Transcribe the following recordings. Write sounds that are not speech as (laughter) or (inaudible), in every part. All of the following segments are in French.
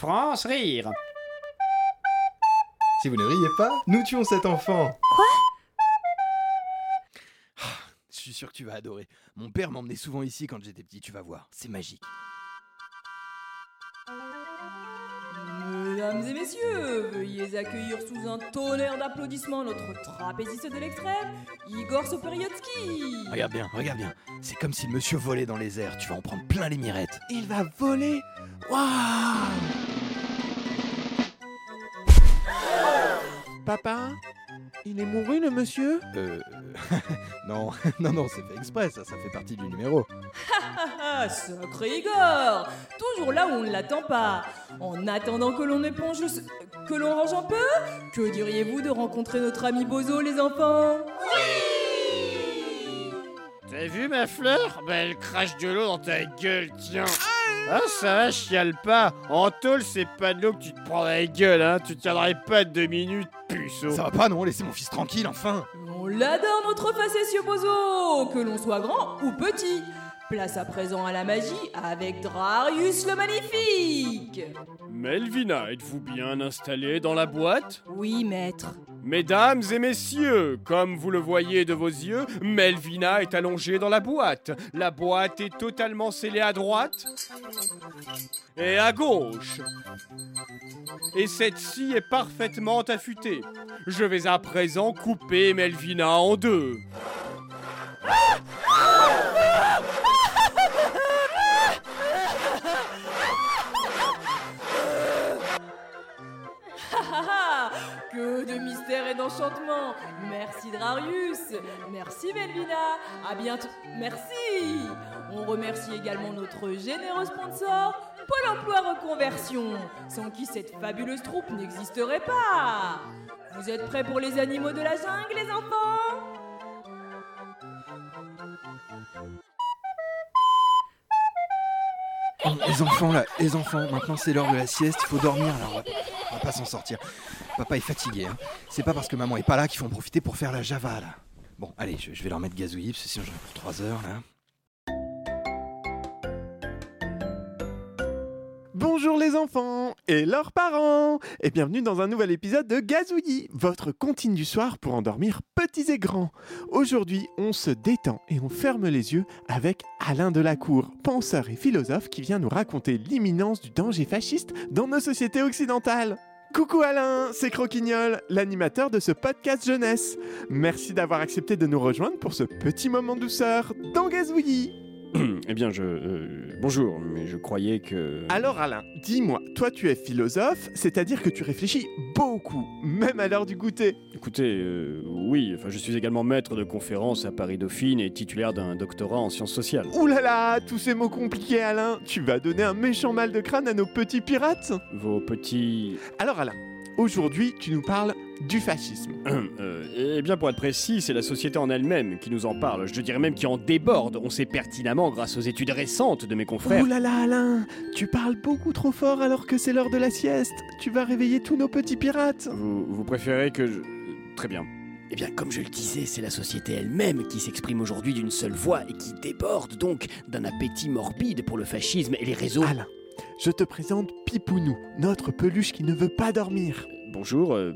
France rire. Si vous ne riez pas, nous tuons cet enfant. Je suis sûr que tu vas adorer. Mon père m'emmenait souvent ici quand j'étais petit, tu vas voir. C'est magique. Mesdames et messieurs, veuillez accueillir sous un tonnerre d'applaudissements notre trapéziste de l'extrême, Igor Soperiotski. Regarde bien, regarde bien. C'est comme si le monsieur volait dans les airs. Tu vas en prendre plein les mirettes. Il va voler Waouh Papa Il est mouru le monsieur Euh. (laughs) non, (laughs) non, non, c'est fait exprès, ça, ça fait partie du numéro. Ah, sacré Igor Toujours là où on ne l'attend pas. En attendant que l'on éponge, ce- que l'on range un peu, que diriez-vous de rencontrer notre ami Bozo, les enfants? T'as vu ma fleur? Bah elle crache de l'eau dans ta gueule, tiens. Ah ça va, chiale pas. En tôle, c'est pas de l'eau que tu te prends dans la gueule, hein. Tu tiendrais pas deux minutes, puceau. Ça va pas, non? Laissez mon fils tranquille, enfin On l'adore notre facétieux Bozo, que l'on soit grand ou petit. Place à présent à la magie avec Drarius le Magnifique. Melvina, êtes-vous bien installée dans la boîte? Oui, maître. Mesdames et messieurs, comme vous le voyez de vos yeux, Melvina est allongée dans la boîte. La boîte est totalement scellée à droite et à gauche. Et cette-ci est parfaitement affûtée. Je vais à présent couper Melvina en deux. Et d'enchantement. Merci Drarius. Merci Melvina. À bientôt. Merci. On remercie également notre généreux sponsor, Pôle emploi reconversion, sans qui cette fabuleuse troupe n'existerait pas. Vous êtes prêts pour les animaux de la jungle, les enfants? Les enfants là, les enfants, maintenant c'est l'heure de la sieste, il faut dormir alors on va, pas s'en sortir. Papa est fatigué, hein. c'est pas parce que maman est pas là qu'il faut en profiter pour faire la java là. Bon, allez, je, vais leur mettre gazouillis, parce que sinon j'en ai pour 3 heures là. Bonjour les enfants et leurs parents et bienvenue dans un nouvel épisode de Gazouillis, votre comptine du soir pour endormir petits et grands. Aujourd'hui, on se détend et on ferme les yeux avec Alain Delacour, penseur et philosophe qui vient nous raconter l'imminence du danger fasciste dans nos sociétés occidentales. Coucou Alain, c'est Croquignol, l'animateur de ce podcast jeunesse. Merci d'avoir accepté de nous rejoindre pour ce petit moment douceur dans Gazouillis. (clears throat) Eh bien, je... euh, bonjour, mais je croyais que... Alors Alain, dis-moi, toi tu es philosophe, c'est-à-dire que tu réfléchis beaucoup, même à l'heure du goûter. Écoutez, euh, oui, enfin, je suis également maître de conférence à Paris Dauphine et titulaire d'un doctorat en sciences sociales. Ouh là là, tous ces mots compliqués Alain, tu vas donner un méchant mal de crâne à nos petits pirates? Vos petits... Alors Alain, aujourd'hui tu nous parles du fascisme. (clears throat) Euh, eh bien, pour être précis, c'est la société en elle-même qui nous en parle. Je dirais même qui en déborde. On sait pertinemment, grâce aux études récentes de mes confrères. Ouh là là Alain, tu parles beaucoup trop fort alors que c'est l'heure de la sieste. Tu vas réveiller tous nos petits pirates. Vous, vous préférez que je... Très bien. Eh bien, comme je le disais, c'est la société elle-même qui s'exprime aujourd'hui d'une seule voix et qui déborde donc d'un appétit morbide pour le fascisme et les réseaux. Alain, je te présente Pipounou, notre peluche qui ne veut pas dormir. Bonjour, euh,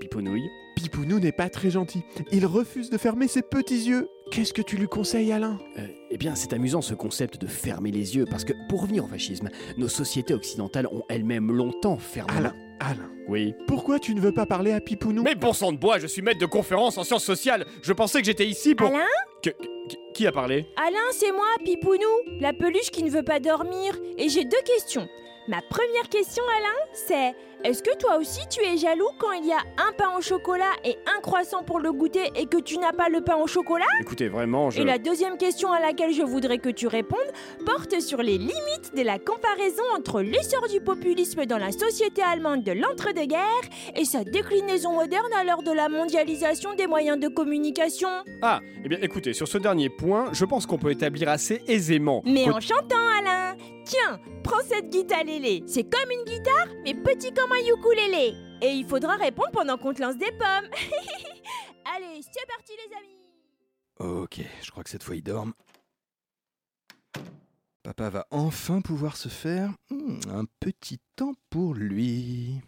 Piponouille. Pipounou n'est pas très gentil. Il refuse de fermer ses petits yeux. Qu'est-ce que tu lui conseilles, Alain? Euh, eh bien, c'est amusant ce concept de fermer les yeux, parce que pour revenir au fascisme, nos sociétés occidentales ont elles-mêmes longtemps fermé. Alain, Alain, Oui. pourquoi tu ne veux pas parler à Pipounou Mais bon sang de bois, je suis maître de conférence en sciences sociales. Je pensais que j'étais ici pour... Alain? Que- que- qui a parlé? Alain, c'est moi, Pipounou, la peluche qui ne veut pas dormir. Et j'ai deux questions. Ma première question, Alain, c'est est-ce que toi aussi tu es jaloux quand il y a un pain au chocolat et un croissant pour le goûter et que tu n'as pas le pain au chocolat? Écoutez, vraiment, je... Et la deuxième question à laquelle je voudrais que tu répondes porte sur les limites de la comparaison entre l'essor du populisme dans la société allemande de l'entre-deux-guerres et sa déclinaison moderne à l'heure de la mondialisation des moyens de communication. Ah, eh bien écoutez, sur ce dernier point, je pense qu'on peut établir assez aisément... Mais en chantant, Alain Tiens, prends cette guitare lélé. C'est comme une guitare, mais petit comme un ukulélé. Et il faudra répondre pendant qu'on te lance des pommes. (laughs) Allez, c'est parti les amis Ok, je crois que cette fois ils dorment. Papa va enfin pouvoir se faire hmm, un petit temps pour lui.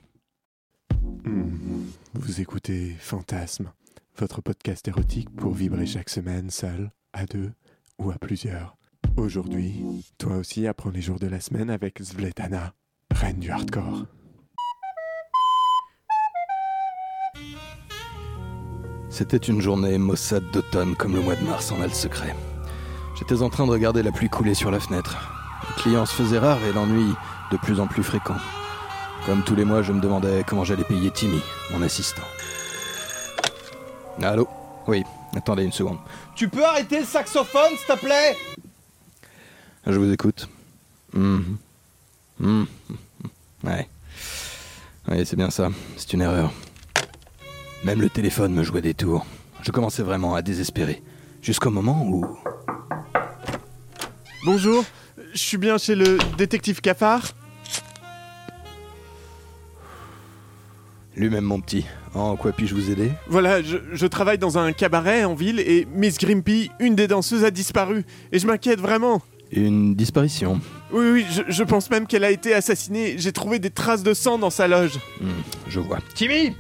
Hmm, Vous écoutez Fantasme, votre podcast érotique pour vibrer chaque semaine seul, à deux ou à plusieurs. Aujourd'hui, toi aussi apprends les jours de la semaine avec Svletana, reine du hardcore. C'était une journée maussade d'automne comme le mois de mars en a le secret. J'étais en train de regarder la pluie couler sur la fenêtre. Les clients se faisaient rares et l'ennui de plus en plus fréquent. Comme tous les mois, je me demandais comment j'allais payer Timmy, mon assistant. Allô? Oui, attendez une seconde. Tu peux arrêter le saxophone, s'il te plaît? Je vous écoute. Mhm. Mhm. Ouais. Oui, c'est bien ça. C'est une erreur. Même le téléphone me jouait des tours. Je commençais vraiment à désespérer. Jusqu'au moment où... Bonjour, je suis bien chez le détective Cafard Lui-même mon petit. En quoi puis-je vous aider? Voilà, je, je travaille dans un cabaret en ville et Miss Grimpy, une des danseuses, a disparu. Et je m'inquiète vraiment. Une disparition. Oui, oui, je, je pense même qu'elle a été assassinée. J'ai trouvé des traces de sang dans sa loge. Hmm, je vois. Timmy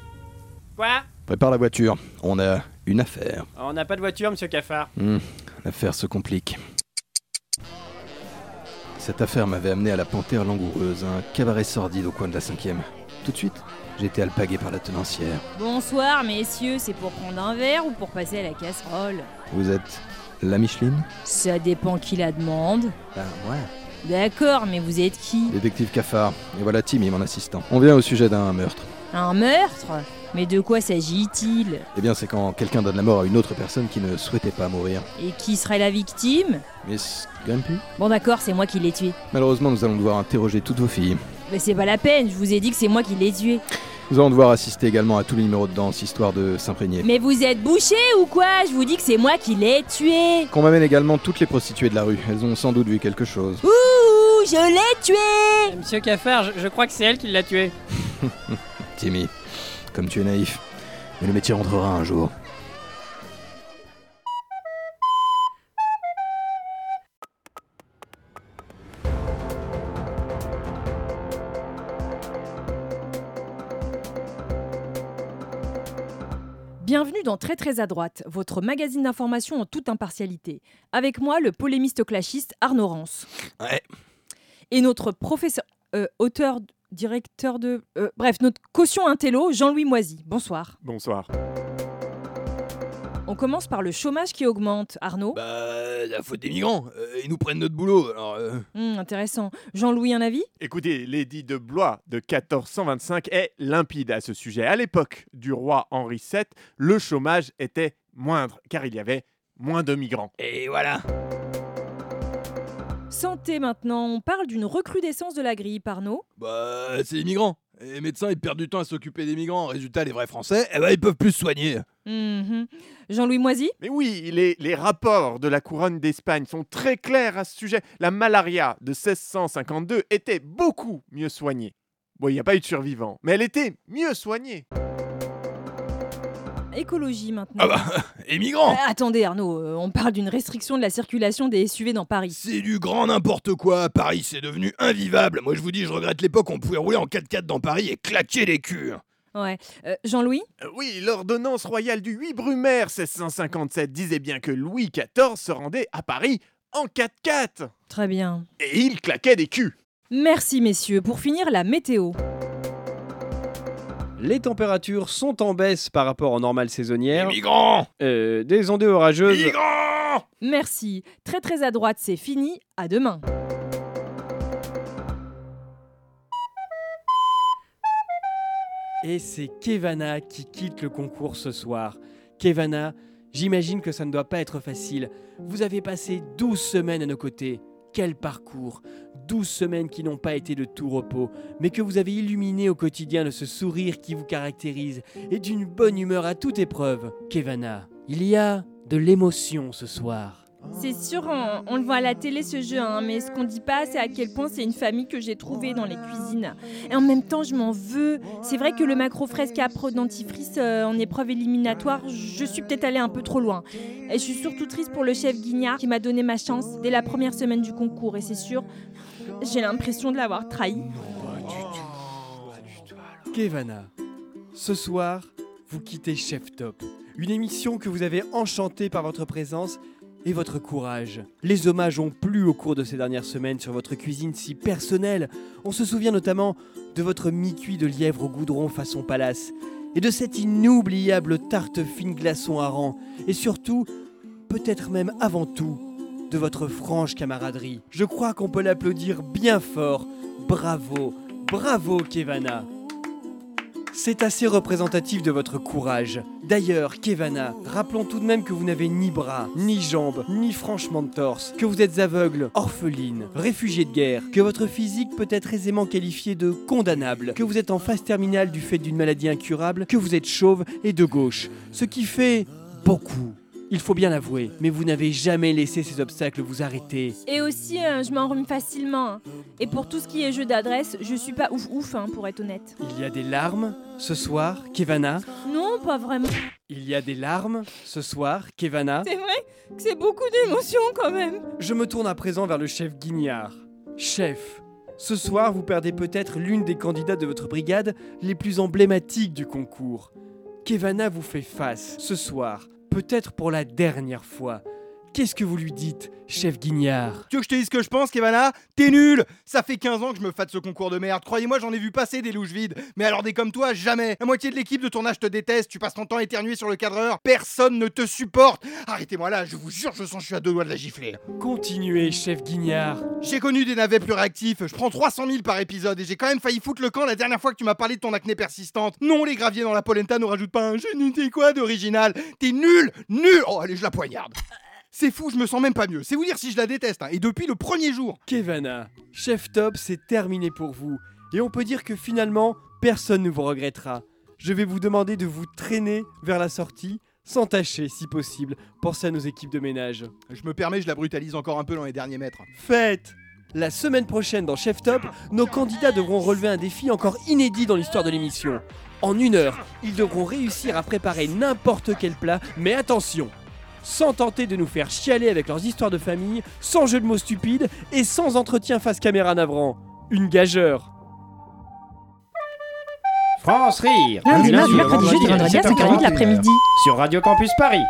Quoi? Prépare la voiture. On a une affaire. On n'a pas de voiture, monsieur Cafard. Hmm, L'affaire se complique. Cette affaire m'avait amené à la Panthère Langoureuse, un cabaret sordide au coin de la cinquième. Tout de suite, j'ai été alpagué par la tenancière. Bonsoir, messieurs, c'est pour prendre un verre ou pour passer à la casserole? Vous êtes la Micheline Ça dépend qui la demande. Ben ouais. D'accord, mais vous êtes qui Détective Cafard. Et voilà Timmy, mon assistant. On vient au sujet d'un meurtre. Un meurtre? Mais de quoi s'agit-il? Eh bien, c'est quand quelqu'un donne la mort à une autre personne qui ne souhaitait pas mourir. Et qui serait la victime? Miss Grumpy? Bon d'accord, c'est moi qui l'ai tué. Malheureusement, nous allons devoir interroger toutes vos filles. Mais c'est pas la peine, je vous ai dit que c'est moi qui l'ai tué. Nous allons devoir assister également à tous les numéros de danse, histoire de s'imprégner. Mais vous êtes bouché ou quoi? Je vous dis que c'est moi qui l'ai tué. Qu'on m'amène également toutes les prostituées de la rue. Elles ont sans doute vu quelque chose. Ouh, je l'ai tué Monsieur Cafard, je, je crois que c'est elle qui l'a tué. (laughs) Timmy, comme tu es naïf. Mais le métier rentrera un jour. Bienvenue dans Très Très à droite, votre magazine d'information en toute impartialité. Avec moi, le polémiste clashiste Arnaud Rance. Ouais. Et notre professeur, euh, auteur, directeur de. euh, bref, notre caution intello, Jean-Louis Moisy. Bonsoir. Bonsoir. On commence par le chômage qui augmente. Arnaud Bah, la faute des migrants. Euh, ils nous prennent notre boulot, alors. euh, Hmm, Intéressant. Jean-Louis, un avis? Écoutez, l'édit de Blois de 1425 est limpide à ce sujet. À l'époque du roi Henri VII, le chômage était moindre, car il y avait moins de migrants. Et voilà. Santé maintenant. On parle d'une recrudescence de la grippe, Arnaud. Bah, c'est les migrants. Les médecins, ils perdent du temps à s'occuper des migrants. Résultat, les vrais Français, eh ben, ils peuvent plus se soigner. Mhm. Jean-Louis Moisy? Mais oui, les, les rapports de la couronne d'Espagne sont très clairs à ce sujet. La malaria de 1652 était beaucoup mieux soignée. Bon, il n'y a pas eu de survivants, mais elle était mieux soignée. Écologie maintenant. Ah bah, (laughs) les migrants Euh, attendez Arnaud, euh, on parle d'une restriction de la circulation des SUV dans Paris. C'est du grand n'importe quoi. Paris, c'est devenu invivable. Moi, je vous dis, je regrette l'époque où on pouvait rouler en 4x4 dans Paris et claquer les culs. Ouais. Euh, Jean-Louis Euh, Oui, l'ordonnance royale du 8 Brumaire 1657 disait bien que Louis XIV se rendait à Paris en 4x4. Très bien. Et il claquait des culs. Merci messieurs. Pour finir, la météo. Les températures sont en baisse par rapport aux normales Les saisonnières. migrants Euh, des ondées orageuses. Migrants Merci. Très très à droite, c'est fini. À demain. Et c'est Kevana qui quitte le concours ce soir. Kevana, j'imagine que ça ne doit pas être facile. Vous avez passé 12 semaines à nos côtés. Quel parcours 12 semaines qui n'ont pas été de tout repos, mais que vous avez illuminé au quotidien de ce sourire qui vous caractérise et d'une bonne humeur à toute épreuve. Kevana, il y a de l'émotion ce soir. C'est sûr, on, le voit à la télé ce jeu, hein, mais ce qu'on dit pas, c'est à quel point c'est une famille que j'ai trouvée dans les cuisines. Et en même temps, je m'en veux. C'est vrai que le macro fresque à pro dentifrice euh, en épreuve éliminatoire, je suis peut-être allée un peu trop loin. Et je suis surtout triste pour le chef Guignard qui m'a donné ma chance dès la première semaine du concours. Et c'est sûr, j'ai l'impression de l'avoir trahi. Kevana, ce soir, vous quittez Chef Top, une émission que vous avez enchantée par votre présence et votre courage. Les hommages ont plu au cours de ces dernières semaines sur votre cuisine si personnelle. On se souvient notamment de votre mi-cuit de lièvre au goudron façon palace et de cette inoubliable tarte fine glaçon hareng et surtout, peut-être même avant tout, de votre franche camaraderie. Je crois qu'on peut l'applaudir bien fort. Bravo, bravo Kevana. C'est assez représentatif de votre courage. D'ailleurs, Kevana, rappelons tout de même que vous n'avez ni bras, ni jambes, ni franchement de torse, que vous êtes aveugle, orpheline, réfugié de guerre, que votre physique peut être aisément qualifié de condamnable, que vous êtes en phase terminale du fait d'une maladie incurable, que vous êtes chauve et de gauche. Ce qui fait beaucoup. Il faut bien l'avouer, mais vous n'avez jamais laissé ces obstacles vous arrêter. Et aussi, euh, je m'en remets facilement. hein. Et pour tout ce qui est jeu d'adresse, je suis pas ouf ouf, hein, pour être honnête. Il y a des larmes ce soir, Kevana? Non, pas vraiment. Il y a des larmes ce soir, Kevana? C'est vrai que c'est beaucoup d'émotions quand même. Je me tourne à présent vers le chef Guignard. Chef, ce soir vous perdez peut-être l'une des candidates de votre brigade les plus emblématiques du concours. Kevana vous fait face ce soir, peut-être pour la dernière fois. Qu'est-ce que vous lui dites, chef Guignard? Tu veux que je te dise ce que je pense, Kevana? T'es nul Ça fait 15 ans que je me fâte ce concours de merde. Croyez-moi, j'en ai vu passer des louches vides. Mais alors des comme toi, jamais. La moitié de l'équipe de tournage te déteste. Tu passes ton temps éternué sur le cadreur. Personne ne te supporte. Arrêtez-moi là, je vous jure, je sens que je suis à deux doigts de la gifler. Continuez, chef Guignard. J'ai connu des navets plus réactifs. Je prends 300 000 par épisode et j'ai quand même failli foutre le camp la dernière fois que tu m'as parlé de ton acné persistante. Non, les graviers dans la polenta ne rajoutent pas un je ne sais quoi d'original. T'es nul, nul. Oh, allez, je la poignarde. C'est fou, je me sens même pas mieux. C'est vous dire si je la déteste. hein. Et depuis le premier jour. Kevana, chef top, c'est terminé pour vous. Et on peut dire que finalement, personne ne vous regrettera. Je vais vous demander de vous traîner vers la sortie, sans tâcher si possible. Pensez à nos équipes de ménage. Je me permets, je la brutalise encore un peu dans les derniers mètres. Faites La semaine prochaine dans Chef Top, nos candidats devront relever un défi encore inédit dans l'histoire de l'émission. En une heure, ils devront réussir à préparer n'importe quel plat, mais attention sans tenter de nous faire chialer avec leurs histoires de famille, sans jeu de mots stupides et sans entretien face caméra navrant. Une gageure. France Rire Lundi, mardi, mercredi, jeudi, vendredi à 5h30 de l'après-midi. Sur Radio Campus Paris